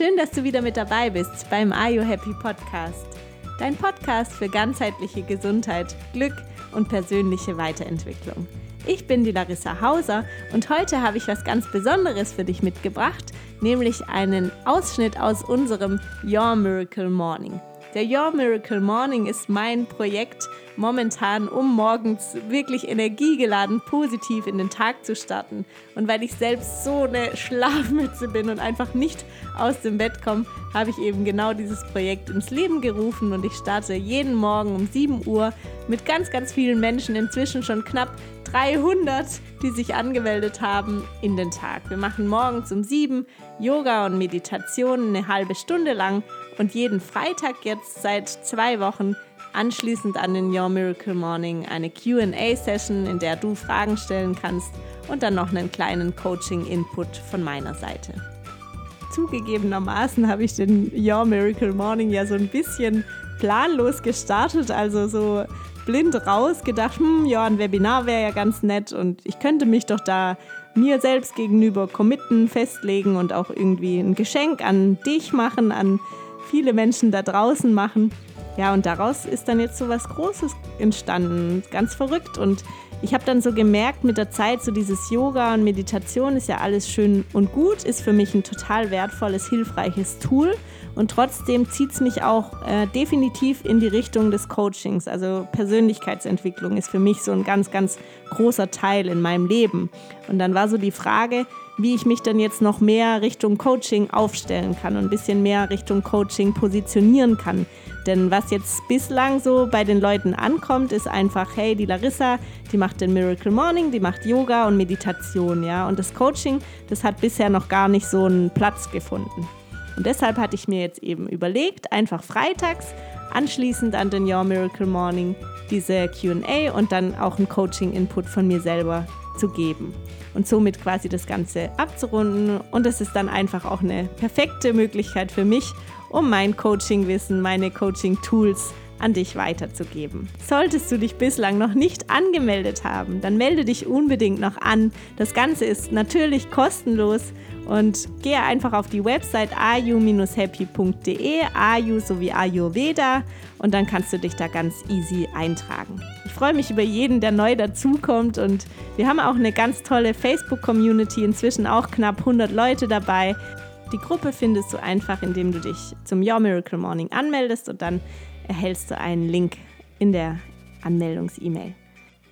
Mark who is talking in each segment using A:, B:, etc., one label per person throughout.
A: schön, dass du wieder mit dabei bist beim Are You Happy Podcast. Dein Podcast für ganzheitliche Gesundheit, Glück und persönliche Weiterentwicklung. Ich bin die Larissa Hauser und heute habe ich was ganz Besonderes für dich mitgebracht, nämlich einen Ausschnitt aus unserem Your Miracle Morning. Der Your Miracle Morning ist mein Projekt momentan, um morgens wirklich energiegeladen positiv in den Tag zu starten. Und weil ich selbst so eine Schlafmütze bin und einfach nicht aus dem Bett komme, habe ich eben genau dieses Projekt ins Leben gerufen und ich starte jeden Morgen um 7 Uhr mit ganz, ganz vielen Menschen, inzwischen schon knapp 300, die sich angemeldet haben, in den Tag. Wir machen morgens um 7 Yoga und Meditation eine halbe Stunde lang und jeden Freitag jetzt seit zwei Wochen anschließend an den Your Miracle Morning eine QA-Session, in der du Fragen stellen kannst und dann noch einen kleinen Coaching-Input von meiner Seite. Zugegebenermaßen habe ich den Your Miracle Morning ja so ein bisschen planlos gestartet, also so blind rausgedacht, hm, ja, ein Webinar wäre ja ganz nett und ich könnte mich doch da mir selbst gegenüber committen, festlegen und auch irgendwie ein Geschenk an dich machen, an viele Menschen da draußen machen. Ja, und daraus ist dann jetzt so was Großes entstanden. Ganz verrückt. Und ich habe dann so gemerkt mit der Zeit, so dieses Yoga und Meditation ist ja alles schön und gut, ist für mich ein total wertvolles, hilfreiches Tool. Und trotzdem zieht es mich auch äh, definitiv in die Richtung des Coachings. Also Persönlichkeitsentwicklung ist für mich so ein ganz, ganz großer Teil in meinem Leben. Und dann war so die Frage, wie ich mich dann jetzt noch mehr Richtung Coaching aufstellen kann und ein bisschen mehr Richtung Coaching positionieren kann. Denn was jetzt bislang so bei den Leuten ankommt, ist einfach, hey, die Larissa, die macht den Miracle Morning, die macht Yoga und Meditation, ja. Und das Coaching, das hat bisher noch gar nicht so einen Platz gefunden. Und deshalb hatte ich mir jetzt eben überlegt, einfach freitags, anschließend an den Your Miracle Morning, diese QA und dann auch einen Coaching-Input von mir selber zu geben und somit quasi das Ganze abzurunden. Und es ist dann einfach auch eine perfekte Möglichkeit für mich, um mein Coaching-Wissen, meine Coaching-Tools an dich weiterzugeben. Solltest du dich bislang noch nicht angemeldet haben, dann melde dich unbedingt noch an. Das Ganze ist natürlich kostenlos und gehe einfach auf die Website ayu-happy.de, ayu sowie Ayurveda und dann kannst du dich da ganz easy eintragen. Ich freue mich über jeden, der neu dazukommt und wir haben auch eine ganz tolle Facebook-Community, inzwischen auch knapp 100 Leute dabei. Die Gruppe findest du einfach, indem du dich zum Your Miracle Morning anmeldest und dann erhältst du einen Link in der Anmeldungs-E-Mail.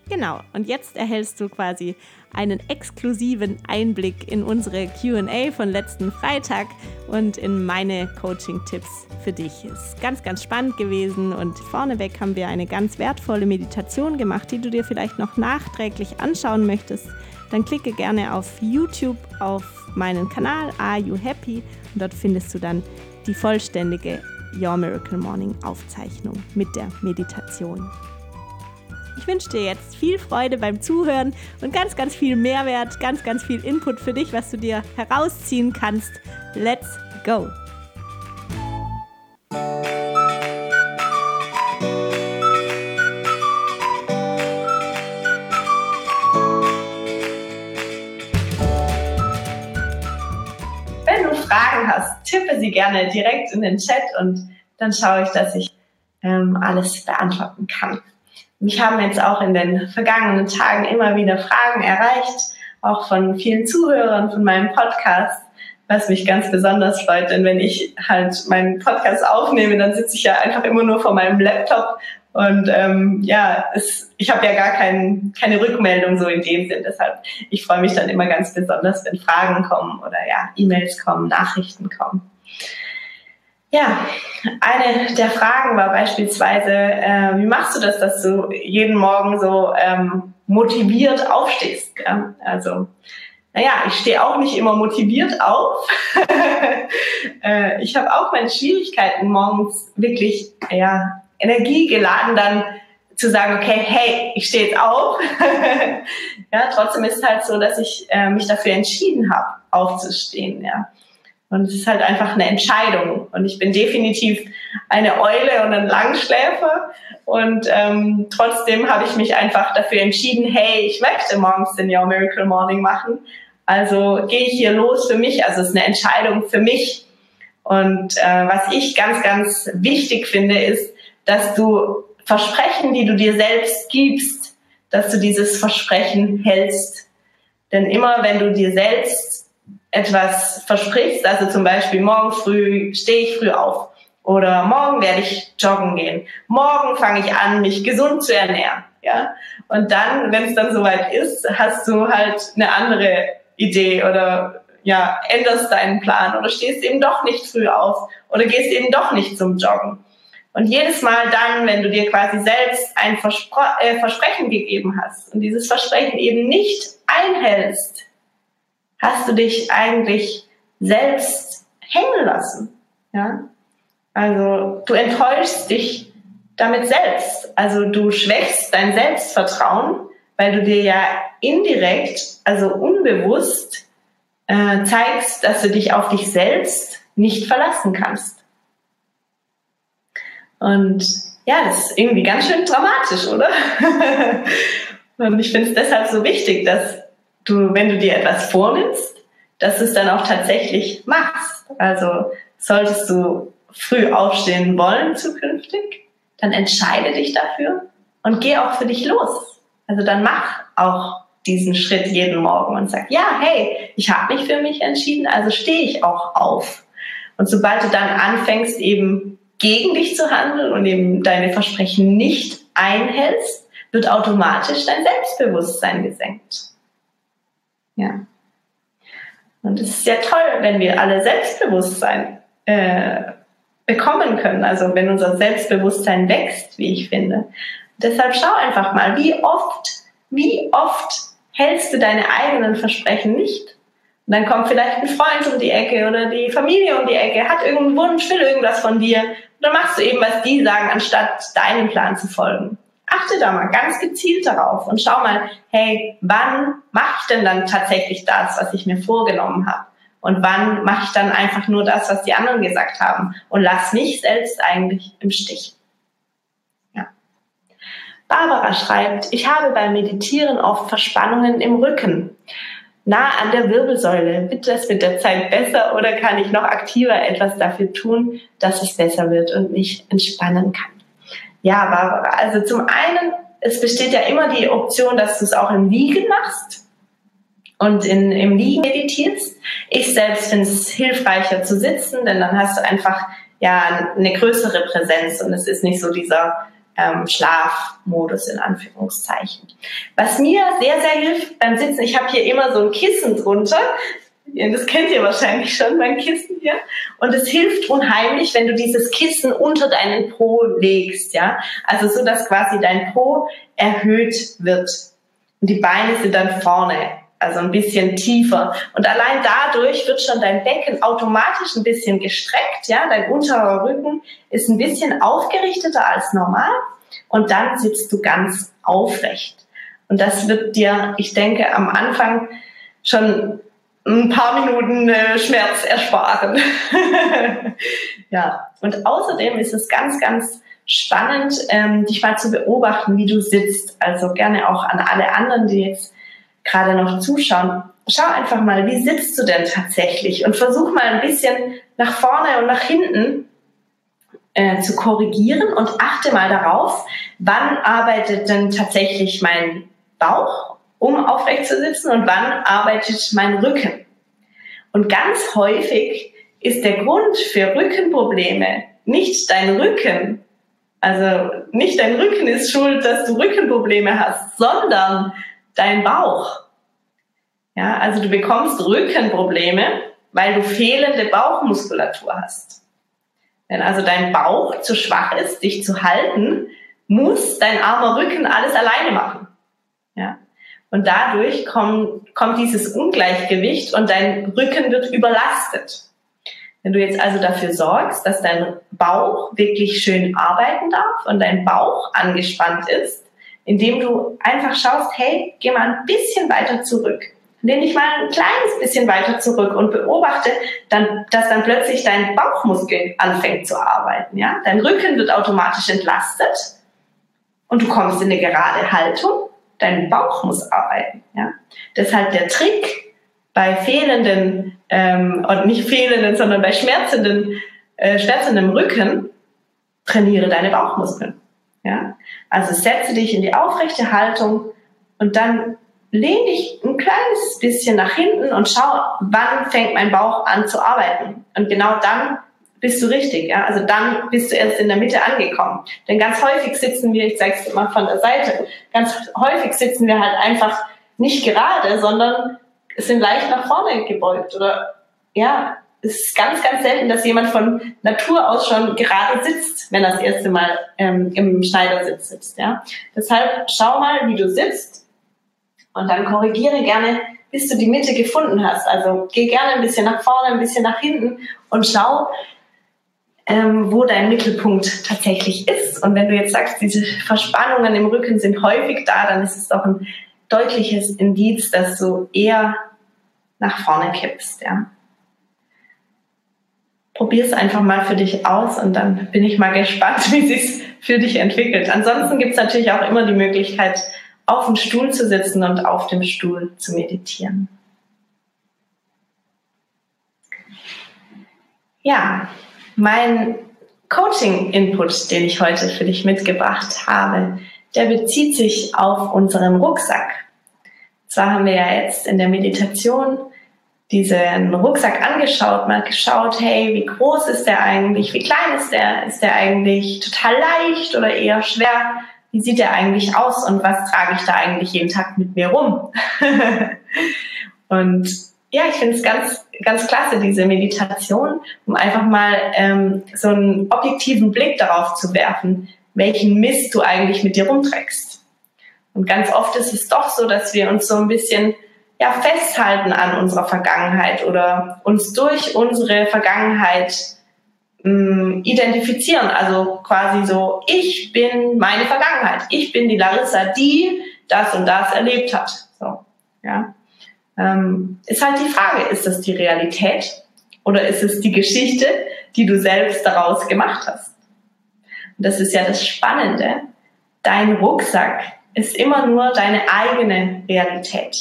A: Genau, und jetzt erhältst du quasi einen exklusiven Einblick in unsere QA von letzten Freitag und in meine Coaching-Tipps für dich. Ist ganz, ganz spannend gewesen und vorneweg haben wir eine ganz wertvolle Meditation gemacht, die du dir vielleicht noch nachträglich anschauen möchtest. Dann klicke gerne auf YouTube auf meinen Kanal Are You Happy und dort findest du dann die vollständige Your Miracle Morning Aufzeichnung mit der Meditation. Ich wünsche dir jetzt viel Freude beim Zuhören und ganz, ganz viel Mehrwert, ganz, ganz viel Input für dich, was du dir herausziehen kannst. Let's go! Sie gerne direkt in den Chat und dann schaue ich, dass ich ähm, alles beantworten kann. Mich haben jetzt auch in den vergangenen Tagen immer wieder Fragen erreicht, auch von vielen Zuhörern von meinem Podcast, was mich ganz besonders freut, denn wenn ich halt meinen Podcast aufnehme, dann sitze ich ja einfach immer nur vor meinem Laptop und ähm, ja, es, ich habe ja gar kein, keine Rückmeldung so in dem Sinn. Deshalb, ich freue mich dann immer ganz besonders, wenn Fragen kommen oder ja, E-Mails kommen, Nachrichten kommen. Ja, eine der Fragen war beispielsweise, äh, wie machst du das, dass du jeden Morgen so ähm, motiviert aufstehst? Ja? Also, naja, ich stehe auch nicht immer motiviert auf. äh, ich habe auch meine Schwierigkeiten, morgens wirklich ja, energiegeladen dann zu sagen, okay, hey, ich stehe jetzt auf. ja, trotzdem ist es halt so, dass ich äh, mich dafür entschieden habe, aufzustehen. Ja. Und es ist halt einfach eine Entscheidung. Und ich bin definitiv eine Eule und ein Langschläfer. Und ähm, trotzdem habe ich mich einfach dafür entschieden, hey, ich möchte morgens den Your Miracle Morning machen. Also gehe ich hier los für mich. Also es ist eine Entscheidung für mich.
B: Und äh, was ich ganz, ganz wichtig finde, ist, dass du Versprechen, die du dir selbst gibst, dass du dieses Versprechen hältst. Denn immer wenn du dir selbst etwas versprichst, also zum Beispiel morgen früh stehe ich früh auf oder morgen werde ich joggen gehen, morgen fange ich an, mich gesund zu ernähren, ja. Und dann, wenn es dann soweit ist, hast du halt eine andere Idee oder ja, änderst deinen Plan oder stehst eben doch nicht früh auf oder gehst eben doch nicht zum Joggen. Und jedes Mal dann, wenn du dir quasi selbst ein Verspro äh, Versprechen gegeben hast und dieses Versprechen eben nicht einhältst, hast du dich eigentlich selbst hängen lassen. Ja? Also du enttäuschst dich damit selbst. Also du schwächst dein Selbstvertrauen, weil du dir ja indirekt, also unbewusst, äh, zeigst, dass du dich auf dich selbst nicht verlassen kannst. Und ja, das ist irgendwie ganz schön dramatisch, oder? Und ich finde es deshalb so wichtig, dass du, wenn du dir etwas vornimmst, dass du es dann auch tatsächlich machst. Also solltest du früh aufstehen wollen zukünftig, dann entscheide dich dafür und geh auch für dich los. Also dann mach auch diesen Schritt jeden Morgen und sag, ja, hey, ich habe mich für mich entschieden, also stehe ich auch auf. Und sobald du dann anfängst, eben gegen dich zu handeln und eben deine Versprechen nicht einhältst, wird automatisch dein Selbstbewusstsein gesenkt. Ja. Und es ist ja toll, wenn wir alle Selbstbewusstsein äh, bekommen können, also wenn unser Selbstbewusstsein wächst, wie ich finde. Deshalb schau einfach mal, wie oft, wie oft hältst du deine eigenen Versprechen nicht? Und dann kommt vielleicht ein Freund um die Ecke oder die Familie um die Ecke, hat irgendeinen Wunsch, will irgendwas von dir. Und dann machst du eben, was die sagen, anstatt deinem Plan zu folgen. Achte da mal ganz gezielt darauf und schau mal, hey, wann mache ich denn dann tatsächlich das, was ich mir vorgenommen habe? Und wann mache ich dann einfach nur das, was die anderen gesagt haben und lass mich selbst eigentlich im Stich? Barbara schreibt, ich habe beim Meditieren oft Verspannungen im Rücken, nah an der Wirbelsäule. Wird das mit der Zeit besser oder kann ich noch aktiver etwas dafür tun, dass es besser wird und mich entspannen kann? Ja, Barbara, also zum einen, es besteht ja immer die Option, dass du es auch im Liegen machst und in, im Liegen meditierst. Ich selbst finde es hilfreicher zu sitzen, denn dann hast du einfach ja eine größere Präsenz und es ist nicht so dieser ähm, Schlafmodus in Anführungszeichen. Was mir sehr, sehr hilft beim Sitzen, ich habe hier immer so ein Kissen drunter. Das kennt ihr wahrscheinlich schon, mein Kissen hier. Und es hilft unheimlich, wenn du dieses Kissen unter deinen Po legst, ja. Also so, dass quasi dein Po erhöht wird. Und die Beine sind dann vorne also ein bisschen tiefer. Und allein dadurch wird schon dein Becken automatisch ein bisschen gestreckt, ja, dein unterer Rücken ist ein bisschen aufgerichteter als normal und dann sitzt du ganz aufrecht. Und das wird dir, ich denke, am Anfang schon ein paar Minuten äh, Schmerz ersparen. ja, und außerdem ist es ganz, ganz spannend, ähm, dich mal zu beobachten, wie du sitzt. Also gerne auch an alle anderen, die jetzt gerade noch zuschauen, schau einfach mal, wie sitzt du denn tatsächlich und versuch mal ein bisschen nach vorne und nach hinten äh, zu korrigieren und achte mal darauf, wann arbeitet denn tatsächlich mein Bauch, um aufrecht zu sitzen und wann arbeitet mein Rücken. Und ganz häufig ist der Grund für Rückenprobleme nicht dein Rücken, also nicht dein Rücken ist schuld, dass du Rückenprobleme hast, sondern dein Bauch. Ja, also du bekommst Rückenprobleme, weil du fehlende Bauchmuskulatur hast. Wenn also dein Bauch zu schwach ist, dich zu halten, muss dein armer Rücken alles alleine machen. Und dadurch kommt, kommt dieses Ungleichgewicht und dein Rücken wird überlastet. Wenn du jetzt also dafür sorgst, dass dein Bauch wirklich schön arbeiten darf und dein Bauch angespannt ist, indem du einfach schaust, hey, geh mal ein bisschen weiter zurück. Lehn dich mal ein kleines bisschen weiter zurück und beobachte, dann, dass dann plötzlich dein Bauchmuskel anfängt zu arbeiten. Ja? Dein Rücken wird automatisch entlastet und du kommst in eine gerade Haltung. Dein Bauch muss arbeiten. Ja? Deshalb der Trick bei fehlenden ähm, und nicht fehlenden, sondern bei schmerzenden, äh, schmerzendem Rücken, trainiere deine Bauchmuskeln. Ja? Also setze dich in die aufrechte Haltung und dann lehn dich ein kleines bisschen nach hinten und schau, wann fängt mein Bauch an zu arbeiten. Und genau dann bist du richtig. Ja? Also dann bist du erst in der Mitte angekommen. Denn ganz häufig sitzen wir, ich zeige es mal von der Seite, ganz häufig sitzen wir halt einfach nicht gerade, sondern sind leicht nach vorne gebeugt. Oder ja, es ist ganz, ganz selten, dass jemand von Natur aus schon gerade sitzt, wenn er das erste Mal ähm, im Schneidersitz sitzt. Ja? Deshalb schau mal, wie du sitzt und dann korrigiere gerne, bis du die Mitte gefunden hast. Also geh gerne ein bisschen nach vorne, ein bisschen nach hinten und schau, ähm, wo dein Mittelpunkt tatsächlich ist. Und wenn du jetzt sagst, diese Verspannungen im Rücken sind häufig da, dann ist es doch ein deutliches Indiz, dass du eher nach vorne kippst. Ja. Probier es einfach mal für dich aus und dann bin ich mal gespannt, wie sich für dich entwickelt. Ansonsten gibt es natürlich auch immer die Möglichkeit, auf dem Stuhl zu sitzen und auf dem Stuhl zu meditieren. Ja, mein Coaching-Input, den ich heute für dich mitgebracht habe, der bezieht sich auf unseren Rucksack. Zwar haben wir ja jetzt in der Meditation diesen Rucksack angeschaut, mal geschaut, hey, wie groß ist der eigentlich, wie klein ist der, ist der eigentlich total leicht oder eher schwer, wie sieht der eigentlich aus und was trage ich da eigentlich jeden Tag mit mir rum? und ja, ich finde es ganz, ganz klasse, diese Meditation, um einfach mal ähm, so einen objektiven Blick darauf zu werfen, welchen Mist du eigentlich mit dir rumträgst. Und ganz oft ist es doch so, dass wir uns so ein bisschen ja, festhalten an unserer Vergangenheit oder uns durch unsere Vergangenheit mh, mm, identifizieren. Also quasi so, ich bin meine Vergangenheit. Ich bin die Larissa, die das und das erlebt hat. So, ja ähm, ist halt die Frage, ist das die Realität oder ist es die Geschichte, die du selbst daraus gemacht hast? Und das ist ja das Spannende. Dein Rucksack ist immer nur deine eigene Realität.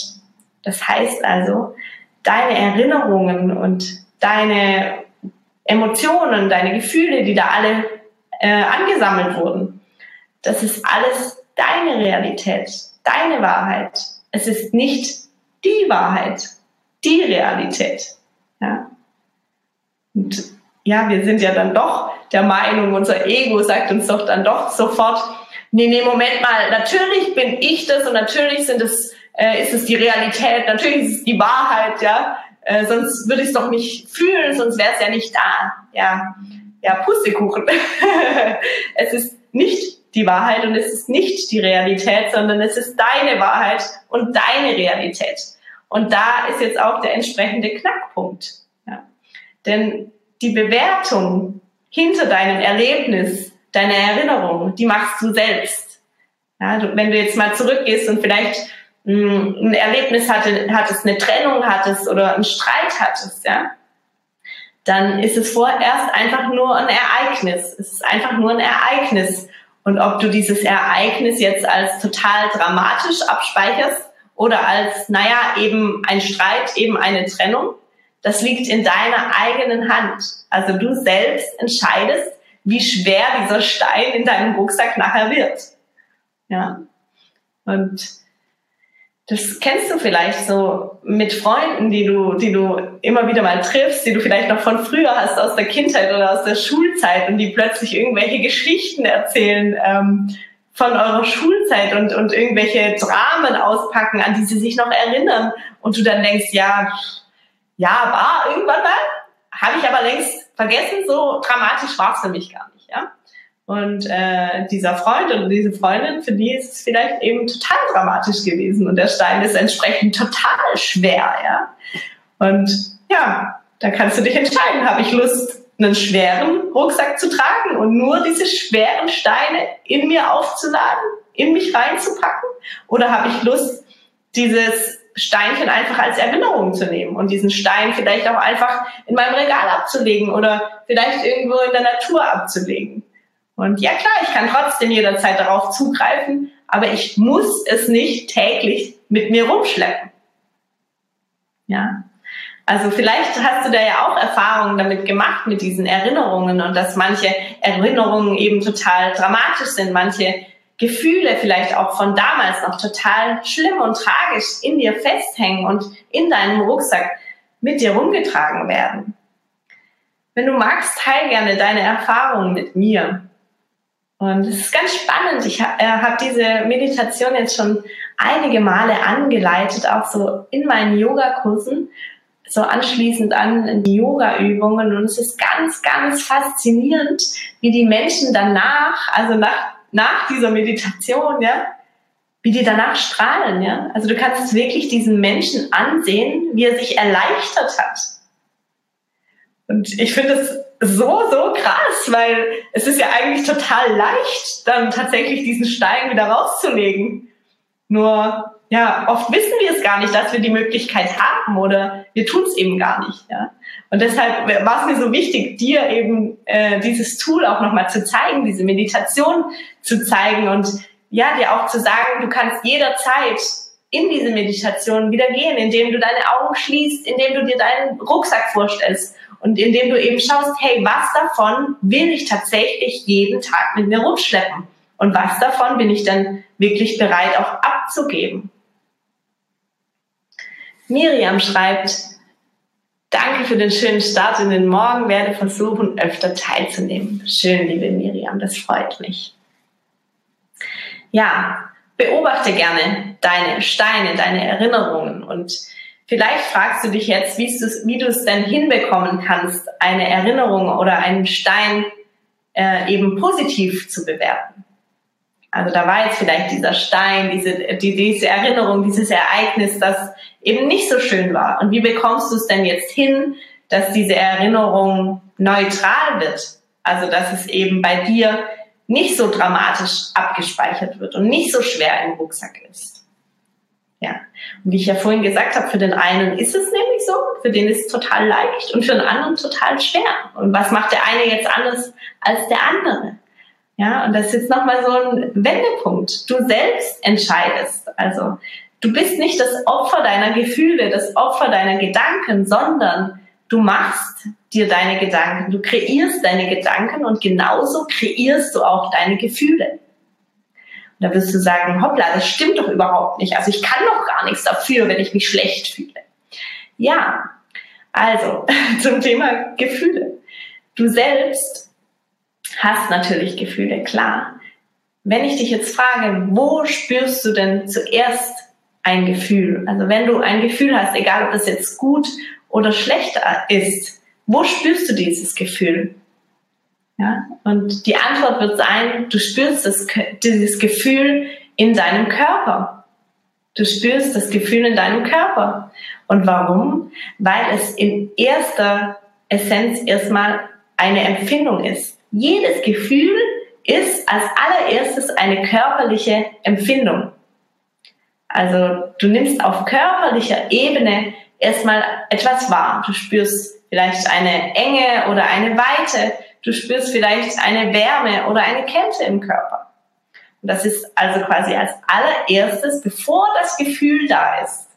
B: Das heißt also, deine Erinnerungen und deine Emotionen, deine Gefühle, die da alle äh, angesammelt wurden, das ist alles deine Realität, deine Wahrheit. Es ist nicht die Wahrheit, die Realität. Ja? Und ja, wir sind ja dann doch der Meinung, unser Ego sagt uns doch dann doch sofort, nee, nee, Moment mal, natürlich bin ich das und natürlich sind es, äh, ist es die Realität, natürlich ist es die Wahrheit, ja, äh, sonst würde ich es doch nicht fühlen, sonst wäre es ja nicht da, ja, ja, Pustekuchen. es ist nicht die Wahrheit und es ist nicht die Realität, sondern es ist deine Wahrheit und deine Realität. Und da ist jetzt auch der entsprechende Knackpunkt. Ja. Denn die Bewertung hinter deinem Erlebnis, deiner Erinnerung, die machst du selbst. Ja, du, wenn du jetzt mal zurückgehst und vielleicht mh, hm, ein Erlebnis hatte, hattest, eine Trennung hattest oder einen Streit hattest, ja, dann ist es vorerst einfach nur ein Ereignis. Es ist einfach nur ein Ereignis. Und ob du dieses Ereignis jetzt als total dramatisch abspeicherst oder als, naja, eben ein Streit, eben eine Trennung, das liegt in deiner eigenen Hand. Also du selbst entscheidest, wie schwer dieser Stein in deinem Rucksack nachher wird. Ja. Und das kennst du vielleicht so mit Freunden, die du, die du immer wieder mal triffst, die du vielleicht noch von früher hast, aus der Kindheit oder aus der Schulzeit und die plötzlich irgendwelche Geschichten erzählen ähm, von eurer Schulzeit und, und irgendwelche Dramen auspacken, an die sie sich noch erinnern und du dann denkst, ja, ja, war irgendwann mal, habe ich aber längst vergessen, so dramatisch war es für mich gar nicht, ja. Und äh, dieser Freund oder diese Freundin, für die ist es vielleicht eben total dramatisch gewesen und der Stein ist entsprechend total schwer, ja. Und ja, da kannst du dich entscheiden, habe ich Lust, einen schweren Rucksack zu tragen und nur diese schweren Steine in mir aufzuladen, in mich reinzupacken? Oder habe ich Lust, dieses Steinchen einfach als Erinnerung zu nehmen und diesen Stein vielleicht auch einfach in meinem Regal abzulegen oder vielleicht irgendwo in der Natur abzulegen? Und ja klar, ich kann trotzdem jederzeit darauf zugreifen, aber ich muss es nicht täglich mit mir rumschleppen. Ja. Also vielleicht hast du da ja auch Erfahrungen damit gemacht mit diesen Erinnerungen und dass manche Erinnerungen eben total dramatisch sind, manche Gefühle vielleicht auch von damals noch total schlimm und tragisch in dir festhängen und in deinem Rucksack mit dir rumgetragen werden. Wenn du magst, teil gerne deine Erfahrungen mit mir. Und es ist ganz spannend. Ich habe äh, hab diese Meditation jetzt schon einige Male angeleitet, auch so in meinen Yogakursen so anschließend an die Yoga-Übungen. Und es ist ganz, ganz faszinierend, wie die Menschen danach, also nach, nach dieser Meditation, ja, wie die danach strahlen, ja. Also du kannst wirklich diesen Menschen ansehen, wie er sich erleichtert hat. Und ich finde es so, so krass, weil es ist ja eigentlich total leicht, dann tatsächlich diesen Stein wieder rauszulegen. Nur ja, oft wissen wir es gar nicht, dass wir die Möglichkeit haben oder wir tun es eben gar nicht. Ja? Und deshalb war es mir so wichtig, dir eben äh, dieses Tool auch nochmal zu zeigen, diese Meditation zu zeigen und ja, dir auch zu sagen, du kannst jederzeit in diese Meditation wieder gehen, indem du deine Augen schließt, indem du dir deinen Rucksack vorstellst und indem du eben schaust, hey, was davon will ich tatsächlich jeden Tag mit mir rumschleppen? Und was davon bin ich dann wirklich bereit auch abzugeben? Miriam schreibt, danke für den schönen Start in den Morgen, werde versuchen, öfter teilzunehmen. Schön, liebe Miriam, das freut mich. Ja, beobachte gerne deine Steine, deine Erinnerungen und vielleicht fragst du dich jetzt, wie du es denn hinbekommen kannst, eine Erinnerung oder einen Stein äh, eben positiv zu bewerten. Also da war jetzt vielleicht dieser Stein, diese, die, diese Erinnerung, dieses Ereignis, das eben nicht so schön war. Und wie bekommst du es denn jetzt hin, dass diese Erinnerung neutral wird? Also dass es eben bei dir nicht so dramatisch abgespeichert wird und nicht so schwer im Rucksack ist. Ja. Und wie ich ja vorhin gesagt habe, für den einen ist es nämlich so, für den ist es total leicht und für den anderen total schwer. Und was macht der eine jetzt anders als der andere? Ja, und das ist jetzt nochmal so ein Wendepunkt. Du selbst entscheidest. Also, du bist nicht das Opfer deiner Gefühle, das Opfer deiner Gedanken, sondern du machst dir deine Gedanken. Du kreierst deine Gedanken und genauso kreierst du auch deine Gefühle. Und da wirst du sagen, hoppla, das stimmt doch überhaupt nicht. Also ich kann doch gar nichts dafür, wenn ich mich schlecht fühle. Ja, also zum Thema Gefühle. Du selbst hast natürlich Gefühle, klar. Wenn ich dich jetzt frage, wo spürst du denn zuerst ein Gefühl? Also wenn du ein Gefühl hast, egal ob es jetzt gut oder schlecht ist, wo spürst du dieses Gefühl? Ja, und die Antwort wird sein, du spürst das, dieses Gefühl in deinem Körper. Du spürst das Gefühl in deinem Körper. Und warum? Weil es in erster Essenz erstmal eine Empfindung ist. Jedes Gefühl ist als allererstes eine körperliche Empfindung. Also du nimmst auf körperlicher Ebene erstmal etwas wahr. Du spürst vielleicht eine Enge oder eine Weite. Du spürst vielleicht eine Wärme oder eine Kälte im Körper. Und das ist also quasi als allererstes, bevor das Gefühl da ist,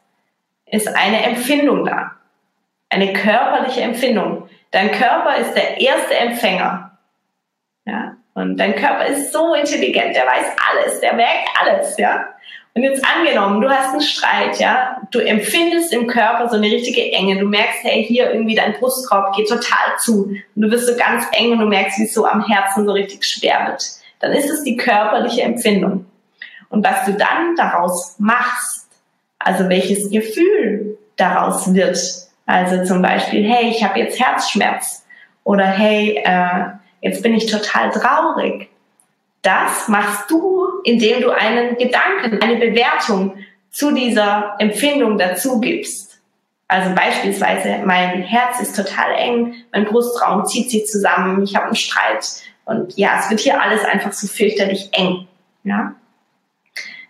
B: ist eine Empfindung da. Eine körperliche Empfindung. Dein Körper ist der erste Empfänger. Ja? Und dein Körper ist so intelligent, der weiß alles, der merkt alles, ja. Und jetzt angenommen, du hast einen Streit, ja, du empfindest im Körper so eine richtige Enge, du merkst, hey, hier irgendwie dein Brustkorb geht total zu und du wirst so ganz eng und du merkst, wie es so am Herzen so richtig schwer wird. Dann ist es die körperliche Empfindung. Und was du dann daraus machst, also welches Gefühl daraus wird, also zum Beispiel, hey, ich habe jetzt Herzschmerz oder hey, äh, jetzt bin ich total traurig. Das machst du, indem du einen Gedanken, eine Bewertung zu dieser Empfindung dazu gibst. Also beispielsweise, mein Herz ist total eng, mein Brustraum zieht sich zusammen, ich habe einen Streit und ja, es wird hier alles einfach so fürchterlich eng. Ja,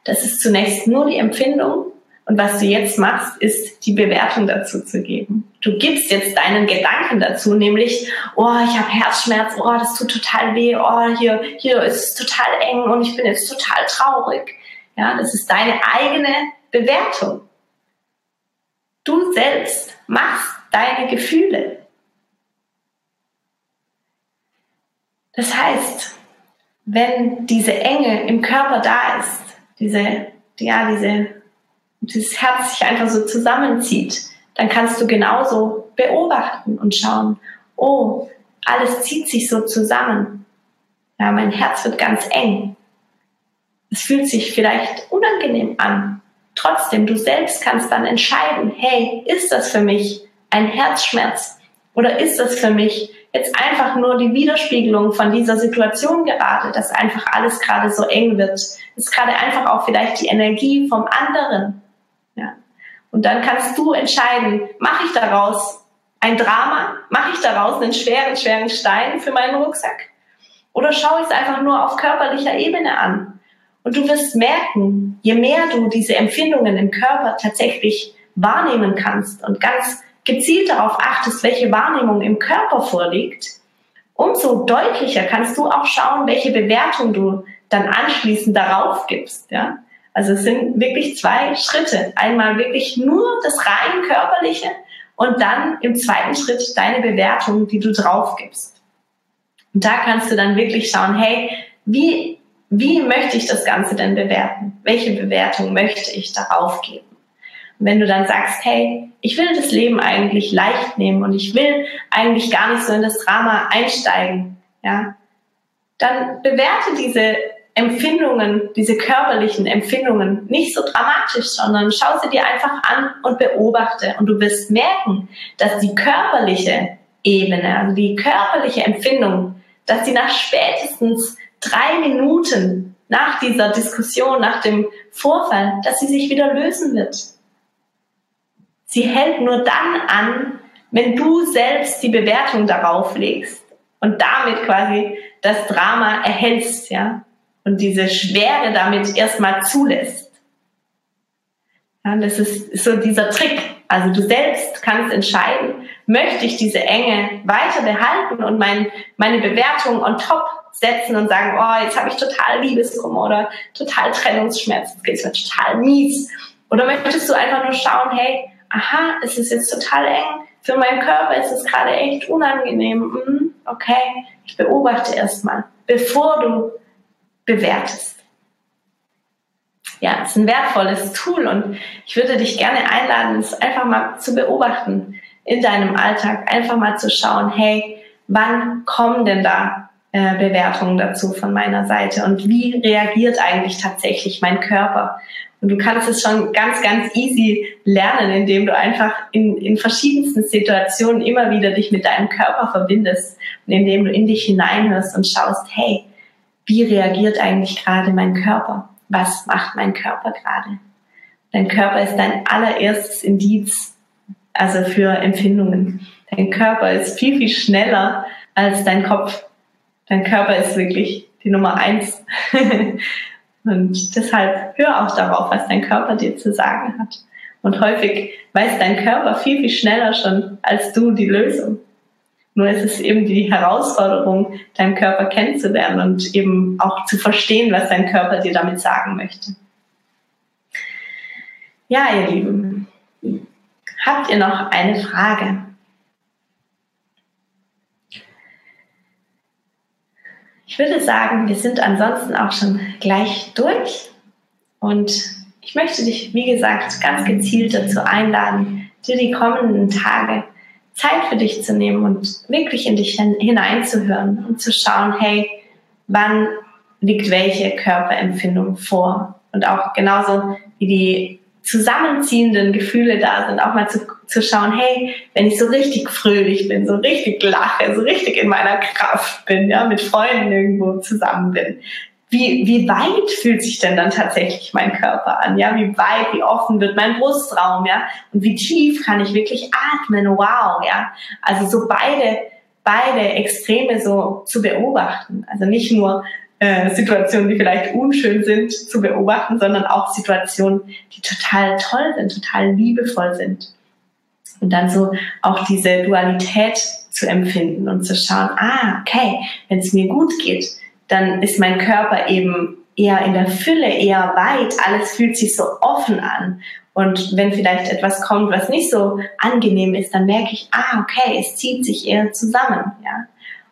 B: das ist zunächst nur die Empfindung und was du jetzt machst, ist die Bewertung dazu zu geben. Du gibst jetzt deinen Gedanken dazu, nämlich, oh, ich habe Herzschmerz, oh, das tut total weh, oh, hier, hier ist es total eng und ich bin jetzt total traurig. Ja, das ist deine eigene Bewertung. Du selbst machst deine Gefühle. Das heißt, wenn diese Enge im Körper da ist, diese, ja, diese, dieses Herz sich einfach so zusammenzieht, dann kannst du genauso beobachten und schauen, oh, alles zieht sich so zusammen. Ja, mein Herz wird ganz eng. Es fühlt sich vielleicht unangenehm an. Trotzdem, du selbst kannst dann entscheiden, hey, ist das für mich ein Herzschmerz oder ist das für mich jetzt einfach nur die Widerspiegelung von dieser Situation gerade, dass einfach alles gerade so eng wird. Ist gerade einfach auch vielleicht die Energie vom anderen. Und dann kannst du entscheiden, mache ich daraus ein Drama, mache ich daraus einen schweren, schweren Stein für meinen Rucksack? Oder schaue ich es einfach nur auf körperlicher Ebene an? Und du wirst merken, je mehr du diese Empfindungen im Körper tatsächlich wahrnehmen kannst und ganz gezielt darauf achtest, welche Wahrnehmung im Körper vorliegt, umso deutlicher kannst du auch schauen, welche Bewertung du dann anschließend darauf gibst. Ja? Also es sind wirklich zwei Schritte. Einmal wirklich nur das rein körperliche und dann im zweiten Schritt deine Bewertung, die du drauf gibst. Und da kannst du dann wirklich schauen, hey, wie, wie möchte ich das Ganze denn bewerten? Welche Bewertung möchte ich darauf geben? Und wenn du dann sagst, hey, ich will das Leben eigentlich leicht nehmen und ich will eigentlich gar nicht so in das Drama einsteigen, ja, dann bewerte diese Empfindungen, diese körperlichen Empfindungen nicht so dramatisch, sondern schau sie dir einfach an und beobachte. Und du wirst merken, dass die körperliche Ebene, also die körperliche Empfindung, dass sie nach spätestens drei Minuten nach dieser Diskussion, nach dem Vorfall, dass sie sich wieder lösen wird. Sie hält nur dann an, wenn du selbst die Bewertung darauf legst und damit quasi das Drama erhältst, ja, und diese Schwere damit erstmal zulässt. Ja, das ist so dieser Trick. Also du selbst kannst entscheiden, möchte ich diese Enge weiter behalten und mein, meine Bewertung on top setzen und sagen, oh, jetzt habe ich total Liebeskummer oder total Trennungsschmerz, jetzt geht's mir total mies. Oder möchtest du einfach nur schauen, hey, aha, es ist jetzt total eng, für meinen Körper ist es gerade echt unangenehm. Hm, okay, ich beobachte erstmal, bevor du bewertest. Ja, es ist ein wertvolles Tool und ich würde dich gerne einladen, es einfach mal zu beobachten in deinem Alltag, einfach mal zu schauen, hey, wann kommen denn da äh, Bewertungen dazu von meiner Seite und wie reagiert eigentlich tatsächlich mein Körper? Und du kannst es schon ganz, ganz easy lernen, indem du einfach in, in verschiedensten Situationen immer wieder dich mit deinem Körper verbindest und indem du in dich hineinhörst und schaust, hey, wie reagiert eigentlich gerade mein Körper? Was macht mein Körper gerade? Dein Körper ist dein allererstes Indiz, also für Empfindungen. Dein Körper ist viel, viel schneller als dein Kopf. Dein Körper ist wirklich die Nummer eins. Und deshalb hör auch darauf, was dein Körper dir zu sagen hat. Und häufig weiß dein Körper viel, viel schneller schon als du die Lösung. Nur ist es eben die Herausforderung, deinen Körper kennenzulernen und eben auch zu verstehen, was dein Körper dir damit sagen möchte. Ja, ihr Lieben, habt ihr noch eine Frage? Ich würde sagen, wir sind ansonsten auch schon gleich durch. Und ich möchte dich, wie gesagt, ganz gezielt dazu einladen, dir die kommenden Tage Zeit für dich zu nehmen und wirklich in dich hineinzuhören und zu schauen, hey, wann liegt welche Körperempfindung vor? Und auch genauso wie die zusammenziehenden Gefühle da sind, auch mal zu, zu schauen, hey, wenn ich so richtig fröhlich bin, so richtig lache, so richtig in meiner Kraft bin, ja, mit Freunden irgendwo zusammen bin, wie, wie weit fühlt sich denn dann tatsächlich mein Körper an? Ja, wie weit, wie offen wird mein Brustraum? Ja, und wie tief kann ich wirklich atmen? Wow, ja. Also so beide, beide Extreme so zu beobachten. Also nicht nur äh, Situationen, die vielleicht unschön sind, zu beobachten, sondern auch Situationen, die total toll sind, total liebevoll sind. Und dann so auch diese Dualität zu empfinden und zu schauen, ah, okay, wenn es mir gut geht, dann ist mein Körper eben eher in der Fülle, eher weit. Alles fühlt sich so offen an. Und wenn vielleicht etwas kommt, was nicht so angenehm ist, dann merke ich, ah, okay, es zieht sich eher zusammen, ja.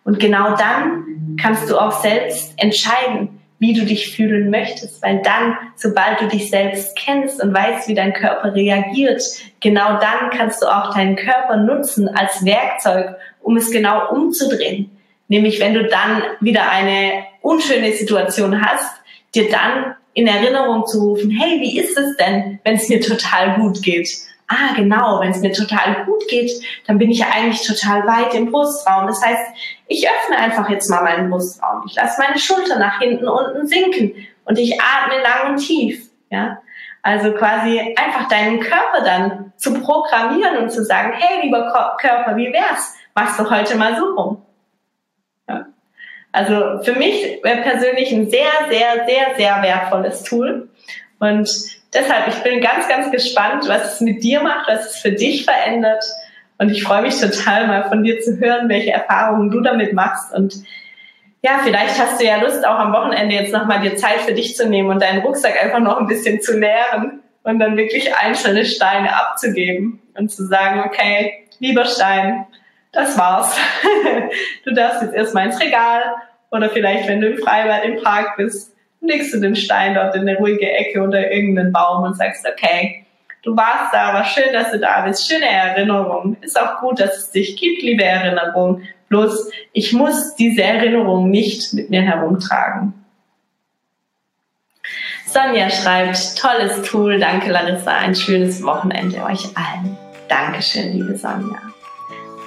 B: Und genau dann kannst du auch selbst entscheiden, wie du dich fühlen möchtest, weil dann, sobald du dich selbst kennst und weißt, wie dein Körper reagiert, genau dann kannst du auch deinen Körper nutzen als Werkzeug, um es genau umzudrehen. Nämlich, wenn du dann wieder eine unschöne Situation hast, dir dann in Erinnerung zu rufen, hey, wie ist es denn, wenn es mir total gut geht? Ah, genau, wenn es mir total gut geht, dann bin ich ja eigentlich total weit im Brustraum. Das heißt, ich öffne einfach jetzt mal meinen Brustraum. Ich lasse meine Schulter nach hinten unten sinken und ich atme lang und tief. Ja, also quasi einfach deinen Körper dann zu programmieren und zu sagen, hey, lieber Körper, wie wär's? Machst du heute mal so rum? Also für mich persönlich ein sehr, sehr, sehr, sehr wertvolles Tool. Und deshalb, ich bin ganz, ganz gespannt, was es mit dir macht, was es für dich verändert. Und ich freue mich total mal von dir zu hören, welche Erfahrungen du damit machst. Und ja, vielleicht hast du ja Lust, auch am Wochenende jetzt nochmal dir Zeit für dich zu nehmen und deinen Rucksack einfach noch ein bisschen zu leeren und dann wirklich einzelne Steine abzugeben und zu sagen, okay, lieber Stein, das war's. du darfst jetzt erstmal ins Regal oder vielleicht, wenn du im Freibad im Park bist, legst du den Stein dort in eine ruhige Ecke unter irgendeinen Baum und sagst, okay, du warst da, war schön, dass du da bist, schöne Erinnerung. Ist auch gut, dass es dich gibt, liebe Erinnerung. Bloß, ich muss diese Erinnerung nicht mit mir herumtragen. Sonja schreibt, tolles Tool, danke Larissa, ein schönes Wochenende euch allen. Dankeschön, liebe Sonja.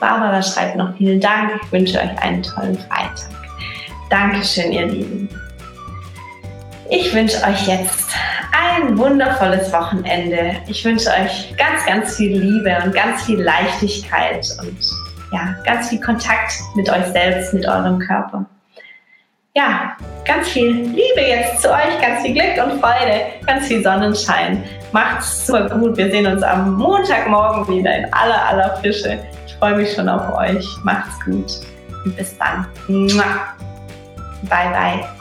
B: Barbara schreibt noch vielen Dank, ich wünsche euch einen tollen Freitag. Dankeschön, ihr Lieben. Ich wünsche euch jetzt ein wundervolles Wochenende. Ich wünsche euch ganz, ganz viel Liebe und ganz viel Leichtigkeit und ja, ganz viel Kontakt mit euch selbst, mit eurem Körper. Ja, ganz viel Liebe jetzt zu euch, ganz viel Glück und Freude, ganz viel Sonnenschein. Macht's super gut. Wir sehen uns am Montagmorgen wieder in aller, aller Frische. Freue mich schon auf euch. Macht's gut und bis dann. Bye bye.